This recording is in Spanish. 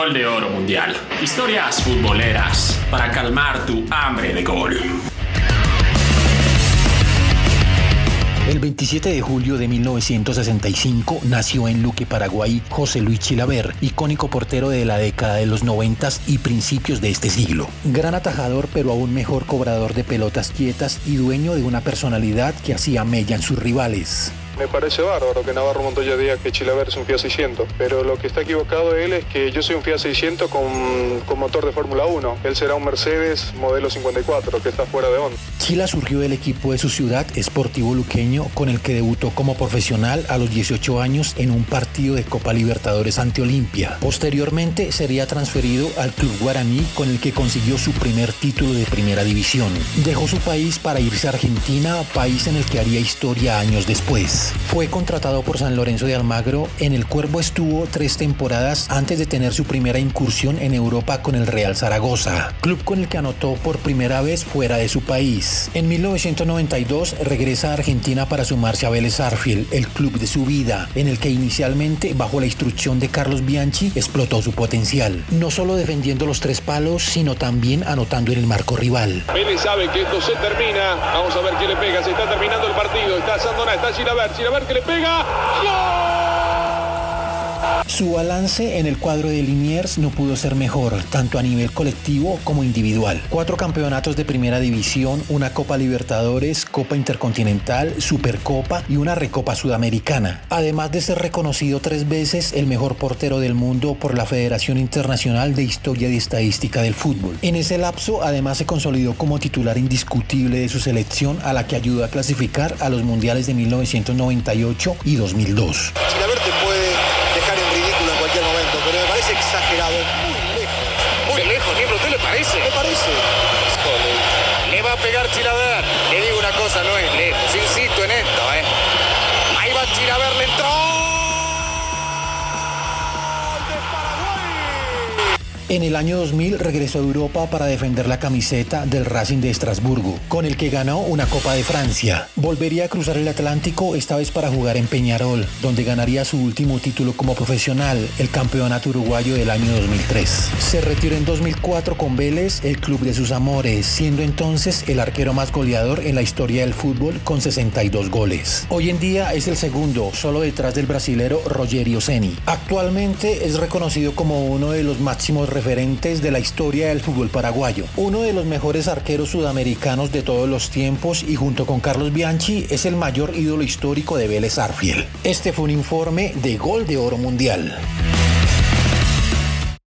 Gol de Oro Mundial. Historias futboleras para calmar tu hambre de gol. El 27 de julio de 1965 nació en Luque, Paraguay, José Luis Chilaver, icónico portero de la década de los 90 y principios de este siglo. Gran atajador, pero aún mejor cobrador de pelotas quietas y dueño de una personalidad que hacía mella en sus rivales. Me parece bárbaro que Navarro Montoya diga que Chilaver es un Fiat 600, pero lo que está equivocado él es que yo soy un Fiat 600 con, con motor de Fórmula 1. Él será un Mercedes modelo 54 que está fuera de onda. Chila surgió del equipo de su ciudad, Sportivo Luqueño, con el que debutó como profesional a los 18 años en un partido de Copa Libertadores ante Olimpia. Posteriormente sería transferido al Club Guaraní, con el que consiguió su primer título de primera división. Dejó su país para irse a Argentina, país en el que haría historia años después. Fue contratado por San Lorenzo de Almagro. En el Cuervo estuvo tres temporadas antes de tener su primera incursión en Europa con el Real Zaragoza, club con el que anotó por primera vez fuera de su país. En 1992 regresa a Argentina para sumarse a Vélez Arfiel, el club de su vida, en el que inicialmente, bajo la instrucción de Carlos Bianchi, explotó su potencial. No solo defendiendo los tres palos, sino también anotando en el marco rival. Vélez sabe que esto se termina. Vamos a ver qué le pega. Se está terminando el partido. Está Sandona, está Gilabert. Ver que le pega. Su balance en el cuadro de Liniers no pudo ser mejor, tanto a nivel colectivo como individual. Cuatro campeonatos de primera división, una Copa Libertadores, Copa Intercontinental, Supercopa y una Recopa Sudamericana. Además de ser reconocido tres veces el mejor portero del mundo por la Federación Internacional de Historia y Estadística del Fútbol. En ese lapso, además se consolidó como titular indiscutible de su selección a la que ayudó a clasificar a los mundiales de 1998 y 2002. Muy lejos. Muy lejos, Niembro, ¿usted le parece? Me parece. Le va a pegar Chilaver. Le digo una cosa, no es lejos. Insisto en esto, ¿eh? Ahí va Chilaver, le entró. En el año 2000 regresó a Europa para defender la camiseta del Racing de Estrasburgo, con el que ganó una Copa de Francia. Volvería a cruzar el Atlántico, esta vez para jugar en Peñarol, donde ganaría su último título como profesional, el Campeonato Uruguayo del año 2003. Se retiró en 2004 con Vélez, el club de sus amores, siendo entonces el arquero más goleador en la historia del fútbol con 62 goles. Hoy en día es el segundo, solo detrás del brasilero Rogerio Ceni. Actualmente es reconocido como uno de los máximos referentes de la historia del fútbol paraguayo. Uno de los mejores arqueros sudamericanos de todos los tiempos y junto con Carlos Bianchi es el mayor ídolo histórico de Vélez Arfiel. Este fue un informe de Gol de Oro Mundial.